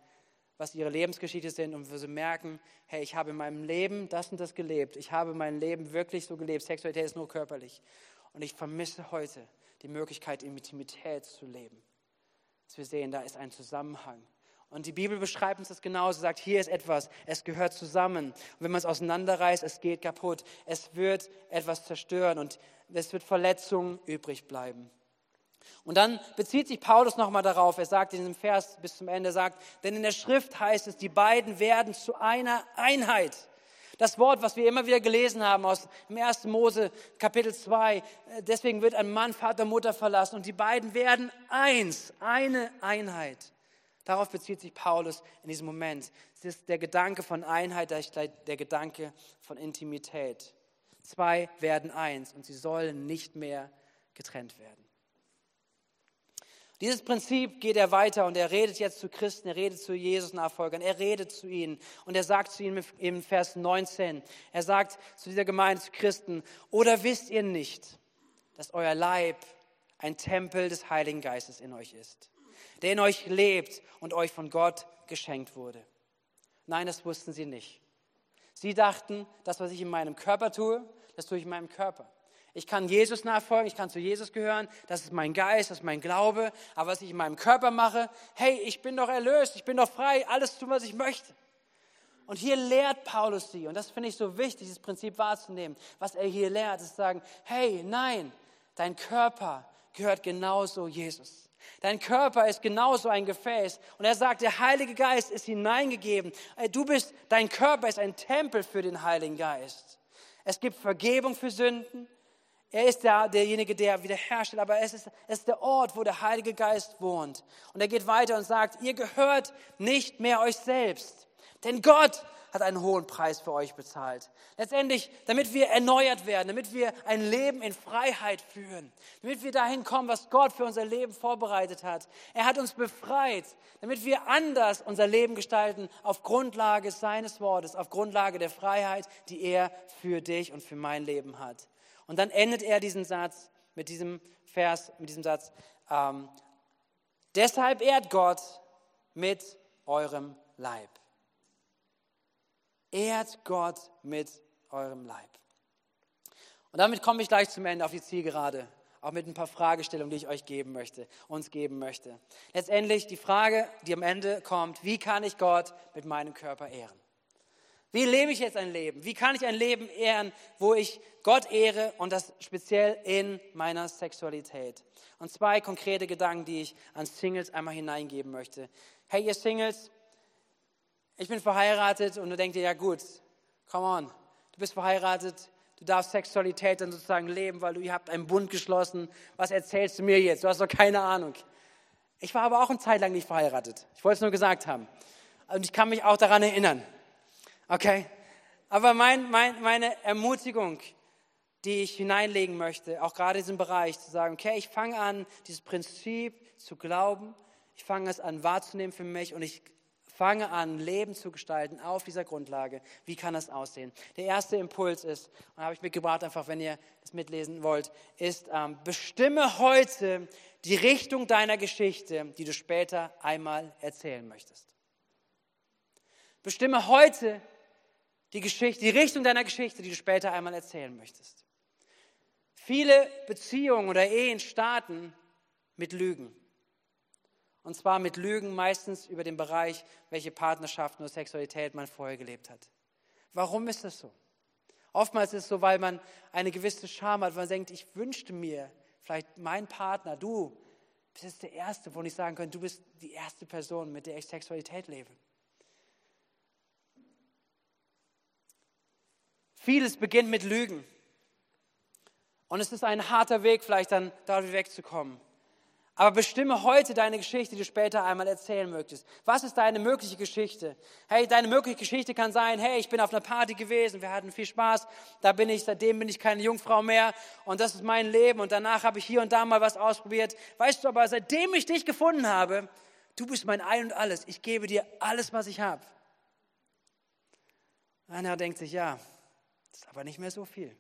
was ihre Lebensgeschichte sind und wo sie merken, hey, ich habe in meinem Leben das und das gelebt. Ich habe mein Leben wirklich so gelebt. Sexualität ist nur körperlich. Und ich vermisse heute die Möglichkeit, Intimität zu leben. Dass wir sehen, da ist ein Zusammenhang. Und die Bibel beschreibt uns das genauso, sagt, hier ist etwas, es gehört zusammen. Und wenn man es auseinanderreißt, es geht kaputt. Es wird etwas zerstören und es wird Verletzungen übrig bleiben. Und dann bezieht sich Paulus nochmal darauf, er sagt in diesem Vers bis zum Ende, sagt, denn in der Schrift heißt es, die beiden werden zu einer Einheit. Das Wort, was wir immer wieder gelesen haben aus dem 1. Mose Kapitel 2, äh, deswegen wird ein Mann Vater, Mutter verlassen und die beiden werden eins, eine Einheit. Darauf bezieht sich Paulus in diesem Moment. Es ist der Gedanke von Einheit, der Gedanke von Intimität. Zwei werden eins und sie sollen nicht mehr getrennt werden. Dieses Prinzip geht er weiter und er redet jetzt zu Christen, er redet zu Jesus-Nachfolgern, er redet zu ihnen und er sagt zu ihnen im Vers 19, er sagt zu dieser Gemeinde, zu Christen, oder wisst ihr nicht, dass euer Leib ein Tempel des Heiligen Geistes in euch ist, der in euch lebt und euch von Gott geschenkt wurde? Nein, das wussten sie nicht. Sie dachten, das, was ich in meinem Körper tue, das tue ich in meinem Körper. Ich kann Jesus nachfolgen, ich kann zu Jesus gehören, das ist mein Geist, das ist mein Glaube. Aber was ich in meinem Körper mache, hey, ich bin doch erlöst, ich bin doch frei, alles tun, was ich möchte. Und hier lehrt Paulus sie, und das finde ich so wichtig, dieses Prinzip wahrzunehmen. Was er hier lehrt, ist sagen, hey, nein, dein Körper gehört genauso Jesus. Dein Körper ist genauso ein Gefäß. Und er sagt, der Heilige Geist ist hineingegeben. Du bist, dein Körper ist ein Tempel für den Heiligen Geist. Es gibt Vergebung für Sünden. Er ist der, derjenige, der wiederherstellt, aber es ist, es ist der Ort, wo der Heilige Geist wohnt. Und er geht weiter und sagt, ihr gehört nicht mehr euch selbst, denn Gott hat einen hohen Preis für euch bezahlt. Letztendlich, damit wir erneuert werden, damit wir ein Leben in Freiheit führen, damit wir dahin kommen, was Gott für unser Leben vorbereitet hat. Er hat uns befreit, damit wir anders unser Leben gestalten auf Grundlage seines Wortes, auf Grundlage der Freiheit, die er für dich und für mein Leben hat. Und dann endet er diesen Satz mit diesem Vers, mit diesem Satz. Ähm, Deshalb ehrt Gott mit eurem Leib. Ehrt Gott mit eurem Leib. Und damit komme ich gleich zum Ende auf die Zielgerade, auch mit ein paar Fragestellungen, die ich euch geben möchte, uns geben möchte. Letztendlich die Frage, die am Ende kommt, wie kann ich Gott mit meinem Körper ehren? Wie lebe ich jetzt ein Leben? Wie kann ich ein Leben ehren, wo ich Gott ehre und das speziell in meiner Sexualität? Und zwei konkrete Gedanken, die ich an Singles einmal hineingeben möchte. Hey, ihr Singles, ich bin verheiratet und du denkst dir, ja gut, come on, du bist verheiratet, du darfst Sexualität dann sozusagen leben, weil du, ihr habt einen Bund geschlossen. Was erzählst du mir jetzt? Du hast doch keine Ahnung. Ich war aber auch eine Zeit lang nicht verheiratet. Ich wollte es nur gesagt haben. Und ich kann mich auch daran erinnern. Okay? Aber mein, mein, meine Ermutigung, die ich hineinlegen möchte, auch gerade in diesem Bereich, zu sagen, okay, ich fange an, dieses Prinzip zu glauben, ich fange es an wahrzunehmen für mich und ich fange an, Leben zu gestalten auf dieser Grundlage. Wie kann das aussehen? Der erste Impuls ist, und habe ich mitgebracht, einfach wenn ihr das mitlesen wollt, ist, ähm, bestimme heute die Richtung deiner Geschichte, die du später einmal erzählen möchtest. Bestimme heute die Geschichte, die Richtung deiner Geschichte, die du später einmal erzählen möchtest. Viele Beziehungen oder Ehen starten mit Lügen. Und zwar mit Lügen meistens über den Bereich, welche Partnerschaften oder Sexualität man vorher gelebt hat. Warum ist das so? Oftmals ist es so, weil man eine gewisse Scham hat, weil man denkt, ich wünschte mir, vielleicht mein Partner, du bist der Erste, wo ich sagen könnte, du bist die erste Person, mit der ich Sexualität lebe. Vieles beginnt mit Lügen. Und es ist ein harter Weg, vielleicht dann dadurch wegzukommen. Aber bestimme heute deine Geschichte, die du später einmal erzählen möchtest. Was ist deine mögliche Geschichte? Hey, deine mögliche Geschichte kann sein, hey, ich bin auf einer Party gewesen, wir hatten viel Spaß, da bin ich, seitdem bin ich keine Jungfrau mehr und das ist mein Leben und danach habe ich hier und da mal was ausprobiert. Weißt du aber, seitdem ich dich gefunden habe, du bist mein Ein und Alles, ich gebe dir alles, was ich habe. Einer denkt sich, ja, das ist aber nicht mehr so viel.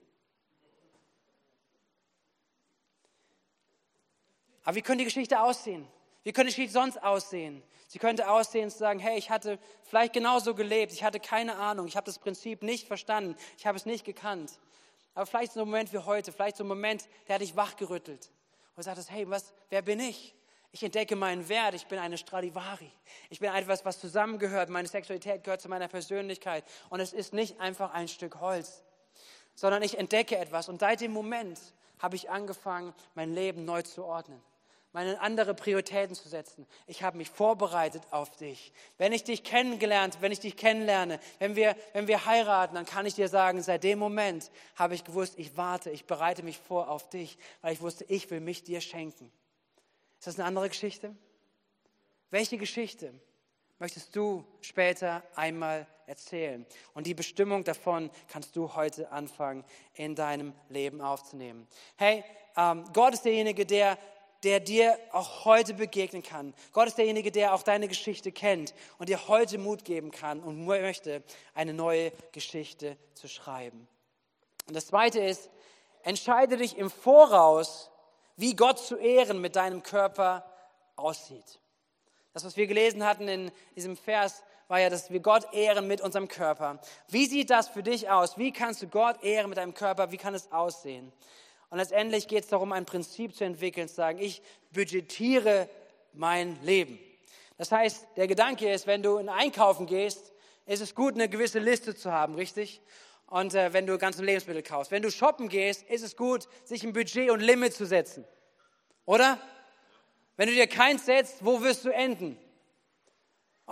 Aber wie könnte die Geschichte aussehen? Wie könnte Schied sonst aussehen? Sie könnte aussehen zu sagen, hey, ich hatte vielleicht genauso gelebt, ich hatte keine Ahnung, ich habe das Prinzip nicht verstanden, ich habe es nicht gekannt. Aber vielleicht so ein Moment wie heute, vielleicht so ein Moment, der hat dich wachgerüttelt. Und sagtest, hey, was, wer bin ich? Ich entdecke meinen Wert, ich bin eine Stradivari. Ich bin etwas, was zusammengehört. Meine Sexualität gehört zu meiner Persönlichkeit. Und es ist nicht einfach ein Stück Holz, sondern ich entdecke etwas. Und seit dem Moment habe ich angefangen, mein Leben neu zu ordnen meine andere Prioritäten zu setzen. Ich habe mich vorbereitet auf dich. Wenn ich dich kennengelernt, wenn ich dich kennenlerne, wenn wir, wenn wir heiraten, dann kann ich dir sagen, seit dem Moment habe ich gewusst, ich warte, ich bereite mich vor auf dich, weil ich wusste, ich will mich dir schenken. Ist das eine andere Geschichte? Welche Geschichte möchtest du später einmal erzählen? Und die Bestimmung davon kannst du heute anfangen, in deinem Leben aufzunehmen. Hey, ähm, Gott ist derjenige, der der dir auch heute begegnen kann. Gott ist derjenige, der auch deine Geschichte kennt und dir heute Mut geben kann und möchte, eine neue Geschichte zu schreiben. Und das Zweite ist, entscheide dich im Voraus wie Gott zu ehren mit deinem Körper aussieht. Das, was wir gelesen hatten in diesem Vers, war ja, dass wir Gott ehren mit unserem Körper. Wie sieht das für dich aus? Wie kannst du Gott ehren mit deinem Körper? Wie kann es aussehen? Und letztendlich geht es darum, ein Prinzip zu entwickeln, zu sagen, ich budgetiere mein Leben. Das heißt, der Gedanke ist, wenn du in Einkaufen gehst, ist es gut, eine gewisse Liste zu haben, richtig? und äh, wenn du ganze Lebensmittel kaufst. Wenn du shoppen gehst, ist es gut, sich ein Budget und Limit zu setzen. Oder? Wenn du dir keins setzt, wo wirst du enden?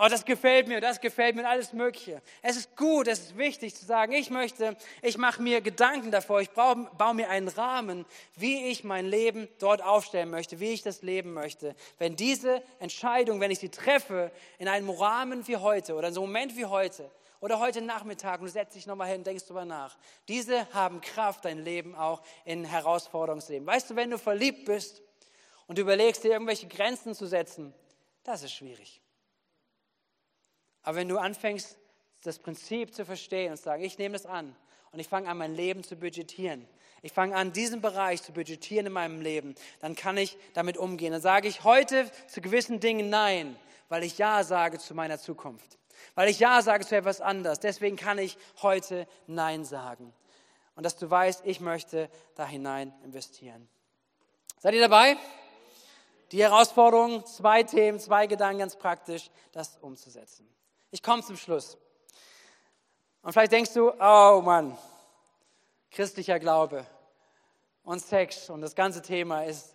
Oh, das gefällt mir, das gefällt mir, alles Mögliche. Es ist gut, es ist wichtig zu sagen, ich möchte, ich mache mir Gedanken davor, ich baue, baue mir einen Rahmen, wie ich mein Leben dort aufstellen möchte, wie ich das leben möchte. Wenn diese Entscheidung, wenn ich sie treffe, in einem Rahmen wie heute oder in so einem Moment wie heute, oder heute Nachmittag und du setzt dich nochmal hin denkst drüber nach. Diese haben Kraft, dein Leben auch in Herausforderungsleben. Weißt du, wenn du verliebt bist und du überlegst dir irgendwelche Grenzen zu setzen, das ist schwierig. Aber wenn du anfängst, das Prinzip zu verstehen und zu sagen, ich nehme das an und ich fange an, mein Leben zu budgetieren, ich fange an, diesen Bereich zu budgetieren in meinem Leben, dann kann ich damit umgehen. Dann sage ich heute zu gewissen Dingen Nein, weil ich Ja sage zu meiner Zukunft. Weil ich Ja sage zu etwas anders. Deswegen kann ich heute Nein sagen. Und dass du weißt, ich möchte da hinein investieren. Seid ihr dabei? Die Herausforderung, zwei Themen, zwei Gedanken ganz praktisch, das umzusetzen. Ich komme zum Schluss. Und vielleicht denkst du, oh Mann, christlicher Glaube und Sex und das ganze Thema ist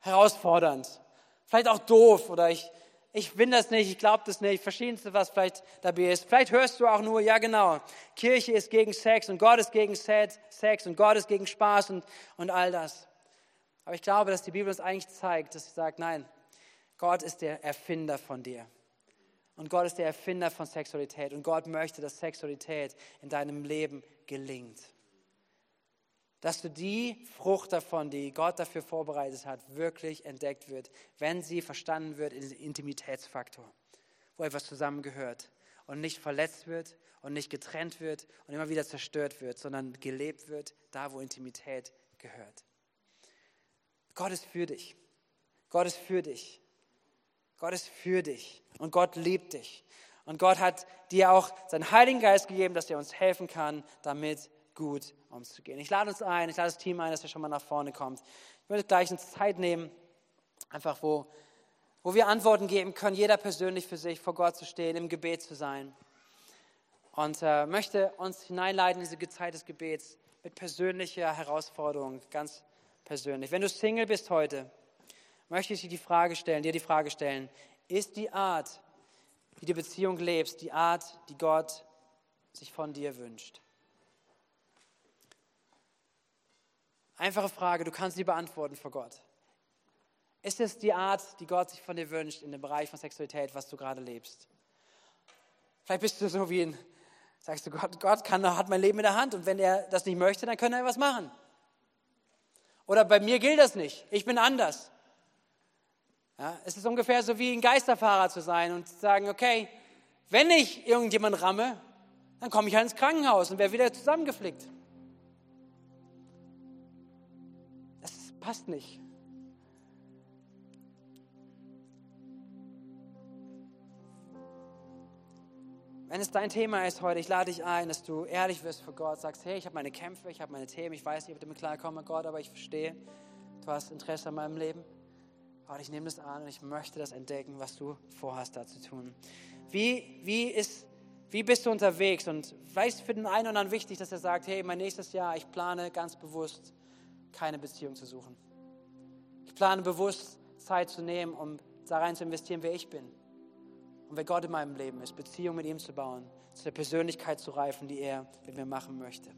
herausfordernd. Vielleicht auch doof oder ich, ich bin das nicht, ich glaube das nicht, verschiedenste, was vielleicht dabei ist. Vielleicht hörst du auch nur, ja genau, Kirche ist gegen Sex und Gott ist gegen Sex und Gott ist gegen Spaß und, und all das. Aber ich glaube, dass die Bibel uns eigentlich zeigt, dass sie sagt, nein, Gott ist der Erfinder von dir. Und Gott ist der Erfinder von Sexualität. Und Gott möchte, dass Sexualität in deinem Leben gelingt dass du die Frucht davon, die Gott dafür vorbereitet hat, wirklich entdeckt wird, wenn sie verstanden wird in den Intimitätsfaktor, wo etwas zusammengehört und nicht verletzt wird und nicht getrennt wird und immer wieder zerstört wird, sondern gelebt wird, da wo Intimität gehört. Gott ist für dich. Gott ist für dich. Gott ist für dich und Gott liebt dich. Und Gott hat dir auch seinen Heiligen Geist gegeben, dass er uns helfen kann, damit gut umzugehen. Ich lade uns ein, ich lade das Team ein, dass er schon mal nach vorne kommt. Ich würde gleich eine Zeit nehmen, einfach wo, wo wir Antworten geben können, jeder persönlich für sich vor Gott zu stehen, im Gebet zu sein. Und äh, möchte uns hineinleiten in diese Zeit des Gebets mit persönlicher Herausforderung, ganz persönlich. Wenn du Single bist heute, möchte ich dir die Frage stellen, dir die Frage stellen, ist die Art, wie du Beziehung lebst, die Art, die Gott sich von dir wünscht? Einfache Frage, du kannst sie beantworten vor Gott. Ist es die Art, die Gott sich von dir wünscht in dem Bereich von Sexualität, was du gerade lebst? Vielleicht bist du so wie ein, sagst du, Gott, Gott kann, hat mein Leben in der Hand und wenn er das nicht möchte, dann kann er was machen. Oder bei mir gilt das nicht, ich bin anders. Ja, es ist ungefähr so wie ein Geisterfahrer zu sein und zu sagen, okay, wenn ich irgendjemand ramme, dann komme ich halt ins Krankenhaus und werde wieder zusammengeflickt. Das passt nicht. Wenn es dein Thema ist heute, ich lade dich ein, dass du ehrlich wirst vor Gott, sagst, hey, ich habe meine Kämpfe, ich habe meine Themen, ich weiß nicht, ob ich damit klarkomme, Gott, aber ich verstehe, du hast Interesse an meinem Leben. Gott, ich nehme das an und ich möchte das entdecken, was du vorhast, da zu tun. Wie, wie, ist, wie bist du unterwegs? Und vielleicht für den einen oder anderen wichtig, dass er sagt, hey, mein nächstes Jahr, ich plane ganz bewusst, keine Beziehung zu suchen. Ich plane bewusst, Zeit zu nehmen, um da rein zu investieren, wer ich bin und wer Gott in meinem Leben ist, Beziehung mit ihm zu bauen, zu der Persönlichkeit zu reifen, die er mit mir machen möchte.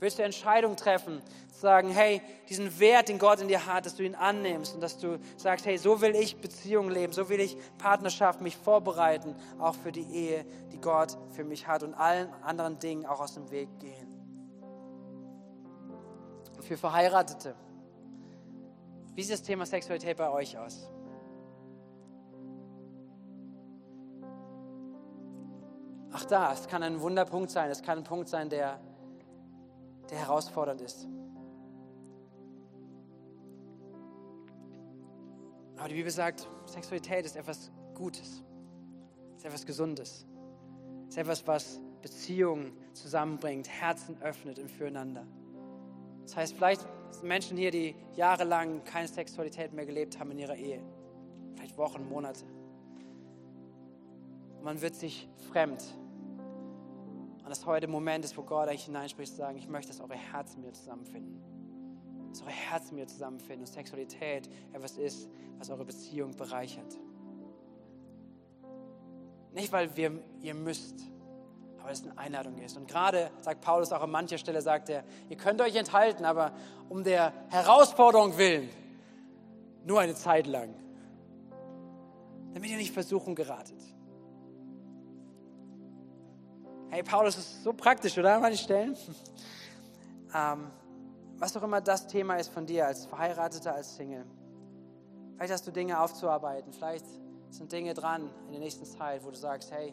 Willst du Entscheidungen treffen, zu sagen, hey, diesen Wert, den Gott in dir hat, dass du ihn annimmst und dass du sagst, hey, so will ich Beziehung leben, so will ich Partnerschaft, mich vorbereiten, auch für die Ehe, die Gott für mich hat und allen anderen Dingen auch aus dem Weg gehen. Für Verheiratete, wie sieht das Thema Sexualität bei euch aus? Ach da, es kann ein Wunderpunkt sein, es kann ein Punkt sein, der, der herausfordernd ist. Aber die Bibel sagt, Sexualität ist etwas Gutes, ist etwas Gesundes, ist etwas, was Beziehungen zusammenbringt, Herzen öffnet und füreinander. Das heißt, vielleicht sind Menschen hier, die jahrelang keine Sexualität mehr gelebt haben in ihrer Ehe, vielleicht Wochen, Monate. Man wird sich fremd und das heute der Moment ist, wo Gott euch hineinspricht, zu sagen, ich möchte, dass eure Herzen mir zusammenfinden. Dass eure Herzen mir zusammenfinden und Sexualität etwas ist, was eure Beziehung bereichert. Nicht, weil wir, ihr müsst, aber es eine Einladung ist. Und gerade sagt Paulus auch an mancher Stelle, sagt er, ihr könnt euch enthalten, aber um der Herausforderung willen, nur eine Zeit lang. Damit ihr nicht Versuchung geratet. Hey, Paulus ist so praktisch, oder? An manchen Stellen. [LAUGHS] ähm, was auch immer das Thema ist von dir, als Verheirateter, als Single. Vielleicht hast du Dinge aufzuarbeiten. Vielleicht sind Dinge dran in der nächsten Zeit, wo du sagst, hey,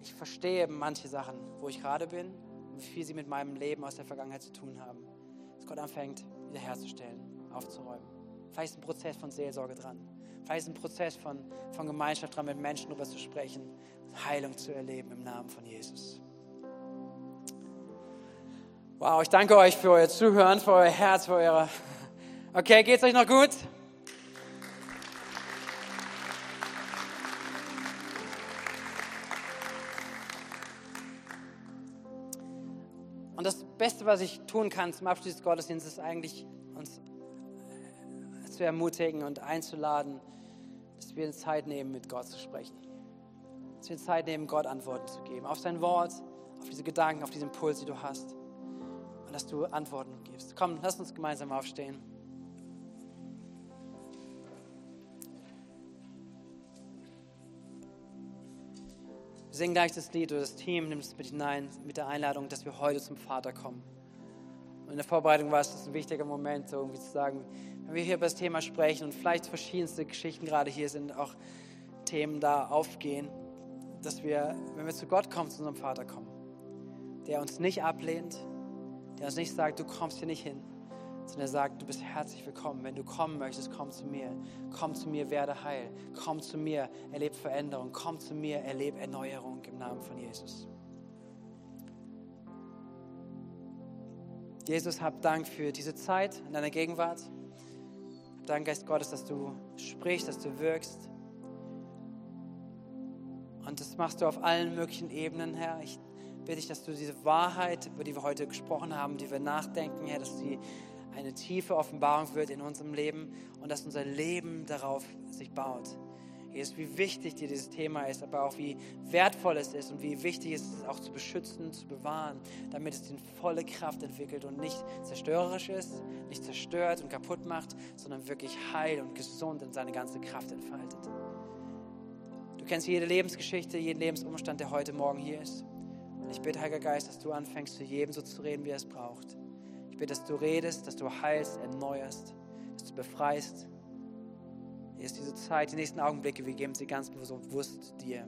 ich verstehe manche Sachen, wo ich gerade bin und wie viel sie mit meinem Leben aus der Vergangenheit zu tun haben. Dass Gott anfängt, wiederherzustellen, aufzuräumen. Vielleicht ist ein Prozess von Seelsorge dran. Vielleicht ist ein Prozess von, von Gemeinschaft dran, mit Menschen darüber zu sprechen, Heilung zu erleben im Namen von Jesus. Wow, ich danke euch für euer Zuhören, für euer Herz, für eure. Okay, geht's euch noch gut? Und das Beste, was ich tun kann zum Abschluss des Gottesdienstes, ist eigentlich uns zu ermutigen und einzuladen, dass wir Zeit nehmen, mit Gott zu sprechen dass wir Zeit nehmen, Gott Antworten zu geben. Auf sein Wort, auf diese Gedanken, auf diesen Impuls, die du hast. Und dass du Antworten gibst. Komm, lass uns gemeinsam aufstehen. Wir singen gleich das Lied oder das Team nimmt es mit hinein mit der Einladung, dass wir heute zum Vater kommen. In der Vorbereitung war es ein wichtiger Moment, so irgendwie zu sagen, wenn wir hier über das Thema sprechen und vielleicht verschiedenste Geschichten gerade hier sind, auch Themen da aufgehen, dass wir, wenn wir zu Gott kommen, zu unserem Vater kommen, der uns nicht ablehnt, der uns nicht sagt, du kommst hier nicht hin, sondern er sagt, du bist herzlich willkommen. Wenn du kommen möchtest, komm zu mir. Komm zu mir, werde heil. Komm zu mir, erlebe Veränderung. Komm zu mir, erlebe Erneuerung im Namen von Jesus. Jesus, hab Dank für diese Zeit in deiner Gegenwart. Hab Dank, Geist Gottes, dass du sprichst, dass du wirkst. Und das machst du auf allen möglichen Ebenen, Herr. Ich bitte dich, dass du diese Wahrheit, über die wir heute gesprochen haben, die wir nachdenken, Herr, dass sie eine tiefe Offenbarung wird in unserem Leben und dass unser Leben darauf sich baut. Jesus, wie wichtig dir dieses Thema ist, aber auch wie wertvoll es ist und wie wichtig es ist, auch zu beschützen, zu bewahren, damit es in volle Kraft entwickelt und nicht zerstörerisch ist, nicht zerstört und kaputt macht, sondern wirklich heil und gesund in seine ganze Kraft entfaltet kennst jede Lebensgeschichte, jeden Lebensumstand, der heute Morgen hier ist. Und ich bitte, Heiliger Geist, dass du anfängst, zu jedem so zu reden, wie er es braucht. Ich bitte, dass du redest, dass du heilst, erneuerst, dass du befreist. Hier ist diese Zeit, die nächsten Augenblicke, wir geben sie ganz bewusst dir.